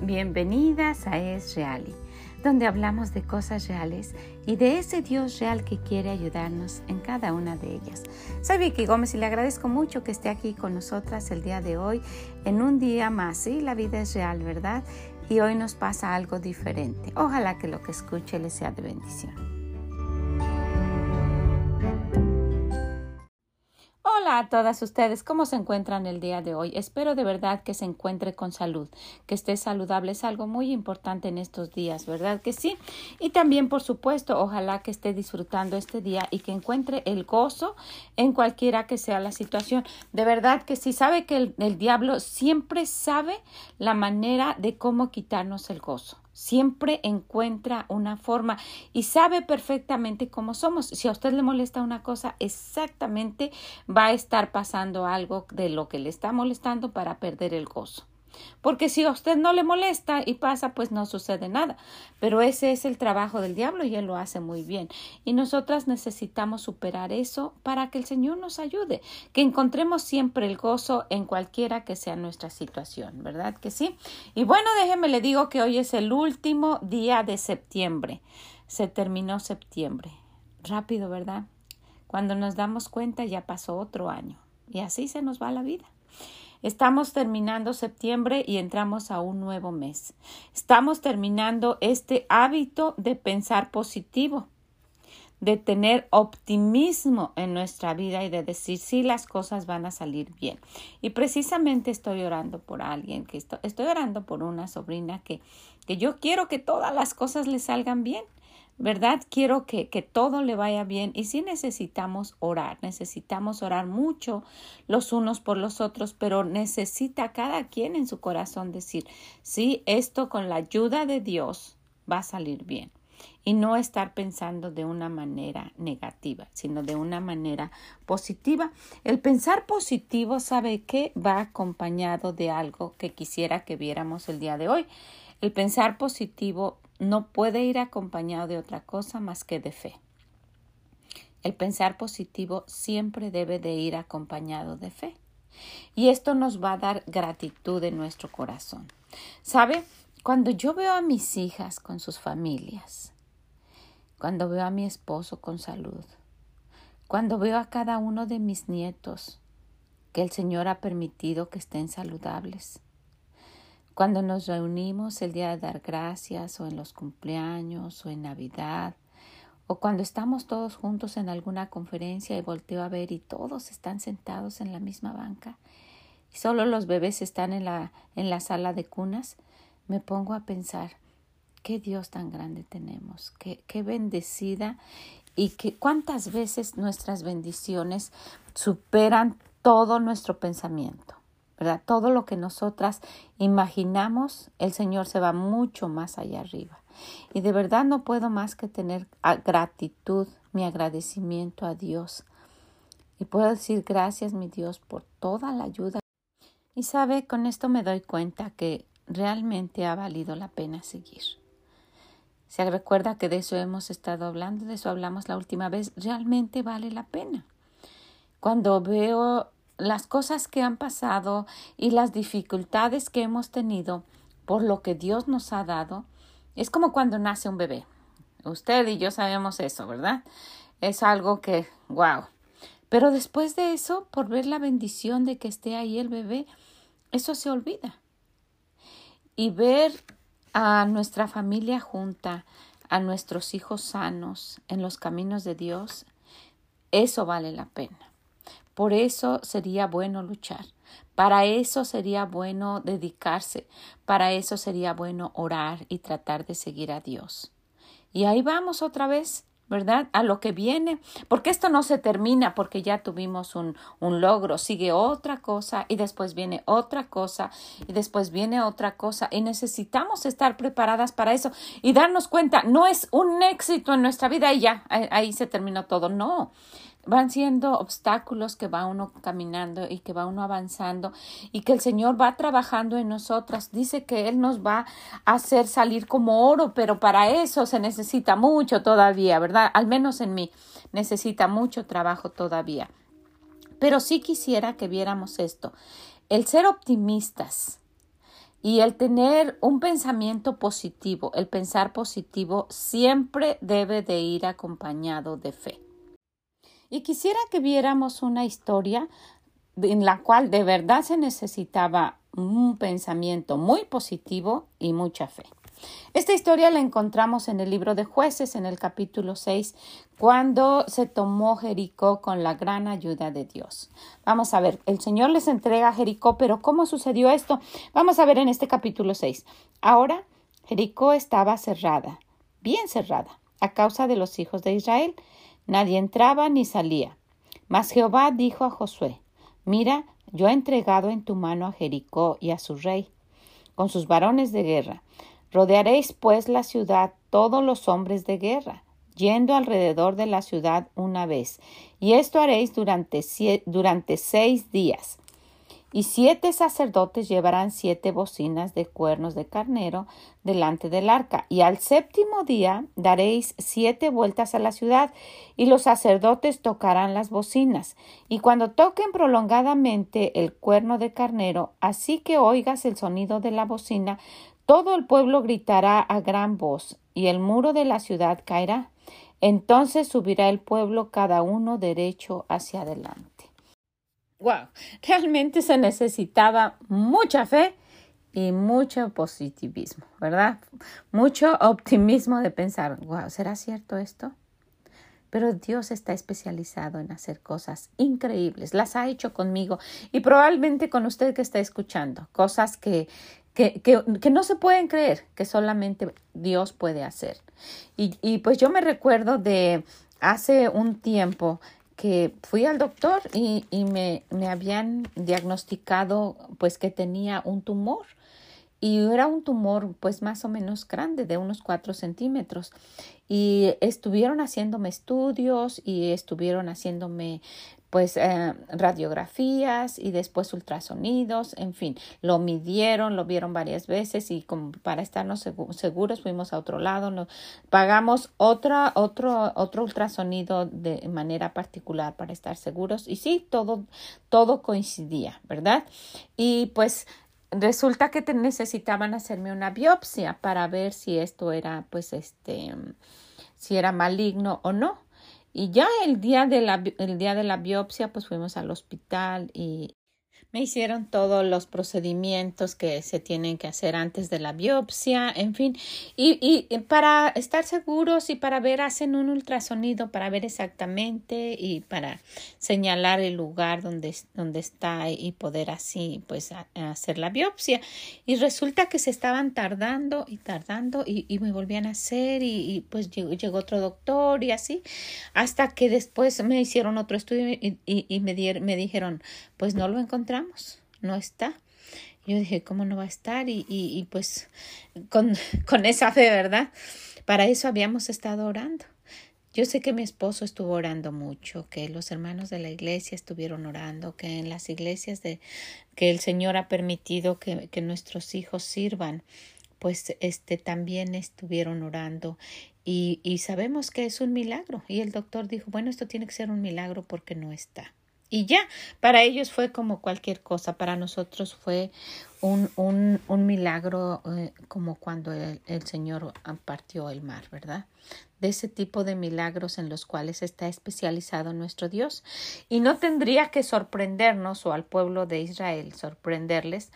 bienvenidas a Es Reali, donde hablamos de cosas reales y de ese Dios real que quiere ayudarnos en cada una de ellas. Soy Vicky Gómez y le agradezco mucho que esté aquí con nosotras el día de hoy, en un día más. Sí, la vida es real, ¿verdad? Y hoy nos pasa algo diferente. Ojalá que lo que escuche le sea de bendición. Hola a todas ustedes, ¿cómo se encuentran el día de hoy? Espero de verdad que se encuentre con salud, que esté saludable, es algo muy importante en estos días, ¿verdad que sí? Y también, por supuesto, ojalá que esté disfrutando este día y que encuentre el gozo en cualquiera que sea la situación. De verdad que sí, sabe que el, el diablo siempre sabe la manera de cómo quitarnos el gozo siempre encuentra una forma y sabe perfectamente cómo somos. Si a usted le molesta una cosa, exactamente va a estar pasando algo de lo que le está molestando para perder el gozo. Porque si a usted no le molesta y pasa, pues no sucede nada. Pero ese es el trabajo del diablo y él lo hace muy bien. Y nosotras necesitamos superar eso para que el Señor nos ayude, que encontremos siempre el gozo en cualquiera que sea nuestra situación, ¿verdad que sí? Y bueno, déjeme le digo que hoy es el último día de septiembre. Se terminó septiembre. Rápido, ¿verdad? Cuando nos damos cuenta ya pasó otro año. Y así se nos va la vida. Estamos terminando septiembre y entramos a un nuevo mes. Estamos terminando este hábito de pensar positivo, de tener optimismo en nuestra vida y de decir sí las cosas van a salir bien. Y precisamente estoy orando por alguien, que estoy, estoy orando por una sobrina que, que yo quiero que todas las cosas le salgan bien. ¿Verdad? Quiero que, que, todo le vaya bien y sí necesitamos orar, necesitamos orar mucho los unos por los otros, pero necesita cada quien en su corazón decir, sí, esto con la ayuda de Dios va a salir bien y no estar pensando de una manera negativa, sino de una manera positiva. El pensar positivo, ¿sabe que Va acompañado de algo que quisiera que viéramos el día de hoy. El pensar positivo no puede ir acompañado de otra cosa más que de fe. El pensar positivo siempre debe de ir acompañado de fe. Y esto nos va a dar gratitud en nuestro corazón. ¿Sabe? Cuando yo veo a mis hijas con sus familias, cuando veo a mi esposo con salud, cuando veo a cada uno de mis nietos que el Señor ha permitido que estén saludables, cuando nos reunimos el día de dar gracias o en los cumpleaños o en Navidad o cuando estamos todos juntos en alguna conferencia y volteo a ver y todos están sentados en la misma banca y solo los bebés están en la, en la sala de cunas, me pongo a pensar qué Dios tan grande tenemos, qué, qué bendecida y que cuántas veces nuestras bendiciones superan todo nuestro pensamiento. ¿Verdad? Todo lo que nosotras imaginamos, el Señor se va mucho más allá arriba. Y de verdad no puedo más que tener gratitud, mi agradecimiento a Dios. Y puedo decir gracias, mi Dios, por toda la ayuda. Y sabe, con esto me doy cuenta que realmente ha valido la pena seguir. Se recuerda que de eso hemos estado hablando, de eso hablamos la última vez, realmente vale la pena. Cuando veo las cosas que han pasado y las dificultades que hemos tenido por lo que Dios nos ha dado, es como cuando nace un bebé. Usted y yo sabemos eso, ¿verdad? Es algo que, wow. Pero después de eso, por ver la bendición de que esté ahí el bebé, eso se olvida. Y ver a nuestra familia junta, a nuestros hijos sanos en los caminos de Dios, eso vale la pena. Por eso sería bueno luchar. Para eso sería bueno dedicarse. Para eso sería bueno orar y tratar de seguir a Dios. Y ahí vamos otra vez, ¿verdad? A lo que viene. Porque esto no se termina porque ya tuvimos un, logro. Sigue otra cosa y después viene otra cosa y después viene otra cosa. Y necesitamos estar preparadas para eso y darnos cuenta, no es un éxito en nuestra vida y ya, ahí se terminó todo. No van siendo obstáculos que va uno caminando y que va uno avanzando y que el Señor va trabajando en nosotras. Dice que Él nos va a hacer salir como oro, pero para eso se necesita mucho todavía, ¿verdad? Al menos en mí necesita mucho trabajo todavía. Pero sí quisiera que viéramos esto. El ser optimistas Y el tener un pensamiento positivo, el pensar positivo, siempre debe de ir acompañado de fe. Y quisiera que viéramos una historia en la cual de verdad se necesitaba un pensamiento muy positivo y mucha fe. Esta historia la encontramos en el libro de jueces, en el capítulo 6, cuando se tomó Jericó con la gran ayuda de Dios. Vamos a ver, el Señor les entrega a Jericó, pero ¿cómo sucedió esto? Vamos a ver en este capítulo 6. Ahora, Jericó estaba cerrada, bien cerrada, a causa de los hijos de Israel. Nadie entraba ni salía. Mas Jehová dijo a Josué, Mira, yo he entregado en tu mano a Jericó y a su rey, con sus varones de guerra. Rodearéis pues la ciudad todos los hombres de guerra, yendo alrededor de la ciudad una vez, y esto haréis durante, durante seis días. Y siete sacerdotes llevarán siete bocinas de cuernos de carnero delante del arca. Y al séptimo día daréis siete vueltas a la ciudad, y los sacerdotes tocarán las bocinas. Y cuando toquen prolongadamente el cuerno de carnero, así que oigas el sonido de la bocina, todo el pueblo gritará a gran voz, y el muro de la ciudad caerá. Entonces subirá el pueblo cada uno derecho hacia adelante. Wow, realmente se necesitaba mucha fe y mucho positivismo, ¿verdad? Mucho optimismo de pensar, wow, ¿será cierto esto? Pero Dios está especializado en hacer cosas increíbles. Las ha hecho conmigo y probablemente con usted que está escuchando. Cosas que, que, que, no se pueden creer, que solamente Dios puede hacer. Y, y pues yo me recuerdo de hace un tiempo que fui al doctor y, y me, me, habían diagnosticado pues que tenía un tumor. Y era un tumor pues más o menos grande de unos cuatro centímetros. Y estuvieron haciéndome estudios y estuvieron haciéndome pues eh, radiografías y después ultrasonidos, en fin, lo midieron, lo vieron varias veces y como para estarnos seguros fuimos a otro lado, no, pagamos otra, otro, otro ultrasonido de manera particular para estar seguros y sí, todo, todo coincidía, ¿verdad? Y pues resulta que te necesitaban hacerme una biopsia para ver si esto era pues este si era maligno o no. Y ya el día de la, el día de la biopsia, pues fuimos al hospital y, me hicieron todos los procedimientos que se tienen que hacer antes de la biopsia, en fin, y, y, para estar seguros y para ver, hacen un ultrasonido para ver exactamente y para señalar el lugar donde, donde está y poder así pues hacer la biopsia. Y resulta que se estaban tardando y tardando y, y me volvían a hacer y, y pues llegó, otro doctor y así, hasta que después me hicieron otro estudio y, y me, me dijeron, pues no lo no está. Yo dije, ¿cómo no va a estar? Y, y, y pues con, con esa fe, ¿verdad? Para eso habíamos estado orando. Yo sé que mi esposo estuvo orando mucho, que los hermanos de la iglesia estuvieron orando, que en las iglesias de que el Señor ha permitido que, que nuestros hijos sirvan, pues este también estuvieron orando y, y sabemos que es un milagro. Y el doctor dijo, bueno, esto tiene que ser un milagro porque no está y ya, para ellos fue como cualquier cosa, para nosotros fue un, un, un milagro eh, como cuando el, el, Señor partió el mar, ¿verdad? De ese tipo de milagros en los cuales está especializado nuestro Dios. Y no tendría que sorprendernos o al pueblo de Israel sorprenderles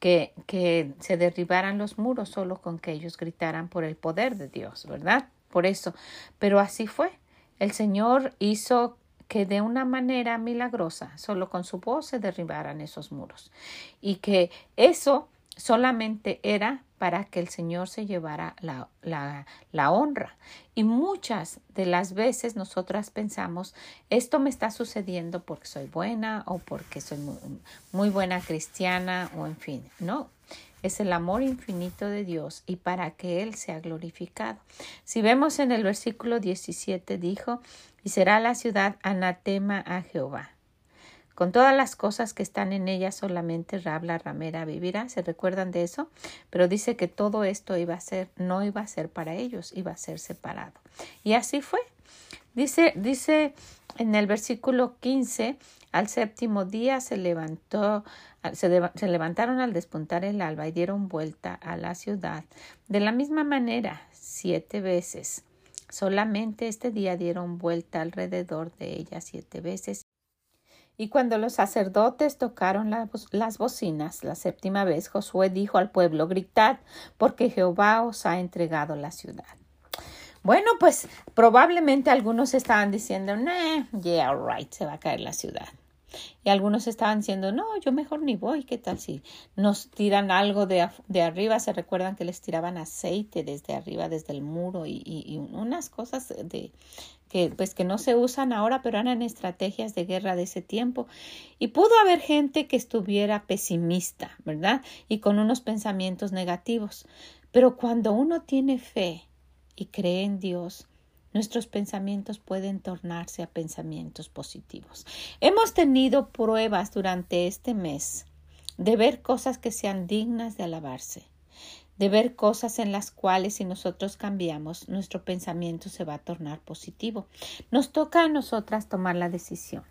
que, que se derribaran los muros solo con que ellos gritaran por el poder de Dios, ¿verdad? Por eso. Pero así fue. El Señor hizo que de una manera milagrosa, solo con su voz se derribaran esos muros y que eso solamente era para que el Señor se llevara la, la, la, honra. Y muchas de las veces nosotras pensamos, esto me está sucediendo porque soy buena o porque soy muy, muy buena cristiana o en fin, no. Es el amor infinito de Dios y para que Él sea glorificado. Si vemos en el versículo 17 dijo, y será la ciudad anatema a Jehová. Con todas las cosas que están en ella solamente Rabla ramera vivirá. ¿Se recuerdan de eso? Pero dice que todo esto iba a ser, no iba a ser para ellos, iba a ser separado. Y así fue. Dice, dice en el versículo 15, al séptimo día se levantó, se, se, levantaron al despuntar el alba y dieron vuelta a la ciudad. De la misma manera, siete veces. Solamente este día dieron vuelta alrededor de ella siete veces. Y cuando los sacerdotes tocaron las bocinas la séptima vez, Josué dijo al pueblo, gritad, porque Jehová os ha entregado la ciudad. Bueno, pues probablemente algunos estaban diciendo, nah, yeah, right, se va a caer la ciudad. Y algunos estaban diciendo, no, yo mejor ni voy, ¿qué tal si nos tiran algo de, de arriba? Se recuerdan que les tiraban aceite desde arriba, desde el muro y, y, unas cosas de que pues que no se usan ahora, pero eran estrategias de guerra de ese tiempo. Y pudo haber gente que estuviera pesimista, ¿verdad? Y con unos pensamientos negativos. Pero cuando uno tiene fe y cree en Dios, nuestros pensamientos pueden tornarse a pensamientos positivos. Hemos tenido pruebas durante este mes de ver cosas que sean dignas de alabarse, de ver cosas en las cuales si nosotros cambiamos, nuestro pensamiento se va a tornar positivo. Nos toca a nosotras tomar la decisión.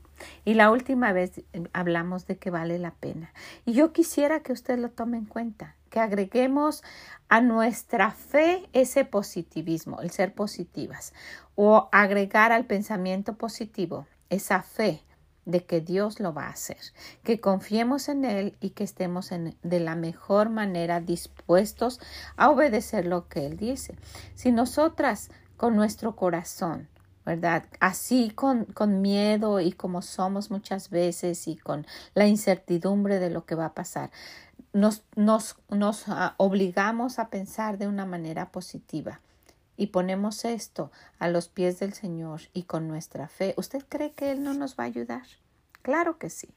Y la última vez eh, hablamos de que vale la pena. Y yo quisiera que usted lo tome en cuenta, que agreguemos a nuestra fe ese positivismo, el ser positivas, o agregar al pensamiento positivo esa fe de que Dios lo va a hacer, que confiemos en Él y que estemos de la mejor manera dispuestos a obedecer lo que Él dice. Si nosotras con nuestro corazón ¿verdad? Así con, con, miedo y como somos muchas veces y con la incertidumbre de lo que va a pasar, nos, nos, nos ah, obligamos a pensar de una manera positiva y ponemos esto a los pies del Señor y con nuestra fe. ¿Usted cree que Él no nos va a ayudar? Claro que sí.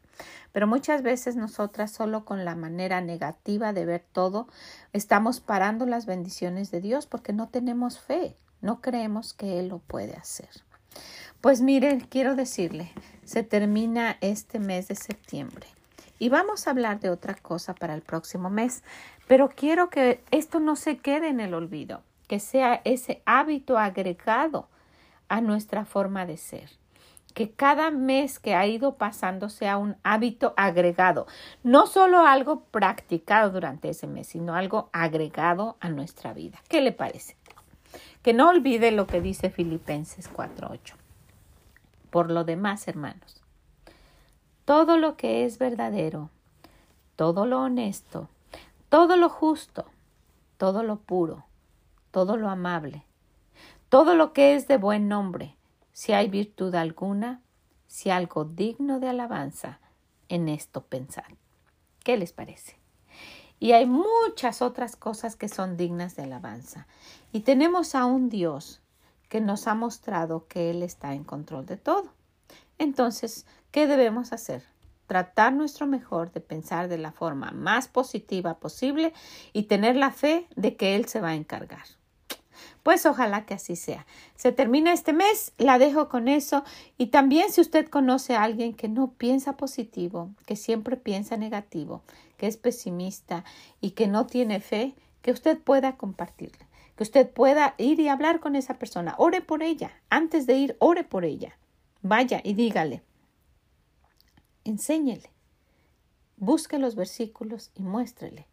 Pero muchas veces nosotras solo con la manera negativa de ver todo estamos parando las bendiciones de Dios porque no tenemos fe. No creemos que Él lo puede hacer. Pues miren, quiero decirle, se termina este mes de septiembre y vamos a hablar de otra cosa para el próximo mes, pero quiero que esto no se quede en el olvido, que sea ese hábito agregado a nuestra forma de ser que cada mes que ha ido pasando sea un hábito agregado, no solo algo practicado durante ese mes, sino algo agregado a nuestra vida. ¿Qué le parece? Que no olvide lo que dice Filipenses 4.8. Por lo demás, hermanos, todo lo que es verdadero, todo lo honesto, todo lo justo, todo lo puro, todo lo amable, todo lo que es de buen nombre, si hay virtud alguna, si algo digno de alabanza, en esto pensar. ¿Qué les parece? Y hay muchas otras cosas que son dignas de alabanza. Y tenemos a un Dios que nos ha mostrado que Él está en control de todo. Entonces, ¿qué debemos hacer? Tratar nuestro mejor de pensar de la forma más positiva posible y tener la fe de que Él se va a encargar. Pues ojalá que así sea. Se termina este mes, la dejo con eso. Y también si usted conoce a alguien que no piensa positivo, que siempre piensa negativo, que es pesimista y que no tiene fe, que usted pueda compartirle, que usted pueda ir y hablar con esa persona. Ore por ella. Antes de ir, ore por ella. Vaya y dígale. Enséñele. Busque los versículos y muéstrele.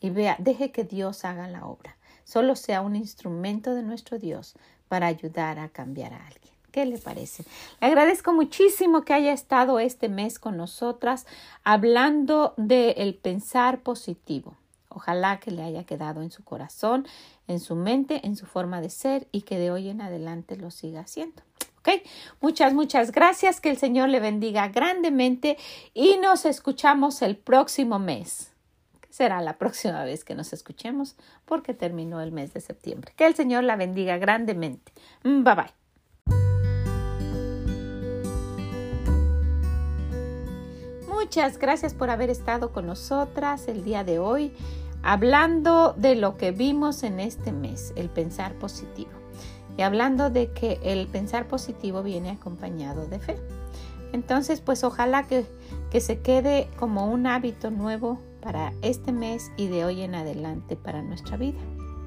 Y vea, deje que Dios haga la obra solo sea un instrumento de nuestro Dios para ayudar a cambiar a alguien. ¿Qué le parece? Le agradezco muchísimo que haya estado este mes con nosotras hablando del el pensar positivo. Ojalá que le haya quedado en su corazón, en su mente, en su forma de ser y que de hoy en adelante lo siga haciendo. ¿Ok? Muchas, muchas gracias. Que el Señor le bendiga grandemente y nos escuchamos el próximo mes será la próxima vez que nos escuchemos porque terminó el mes de septiembre. Que el Señor la bendiga grandemente. Bye bye. Muchas gracias por haber estado con nosotras el día de hoy hablando de lo que vimos en este mes, el pensar positivo. Y hablando de que el pensar positivo viene acompañado de fe. Entonces, pues ojalá que, que se quede como un hábito nuevo para este mes y de hoy en adelante para nuestra vida.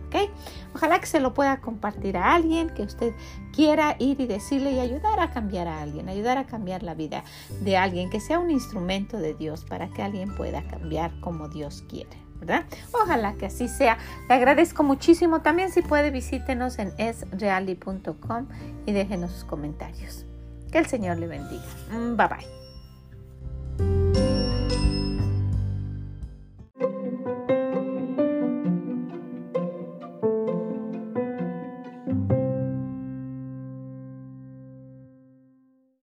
¿Ok? ¿ok? Ojalá que se lo pueda compartir a alguien, que usted quiera ir y decirle y ayudar a cambiar a alguien, ayudar a cambiar la vida de alguien, que sea un instrumento de Dios para que alguien pueda cambiar como Dios quiere. ¿verdad? Ojalá que así sea. Le agradezco muchísimo. También si puede visítenos en esreali.com y déjenos sus comentarios. Que el Señor le bendiga. Mm, bye bye.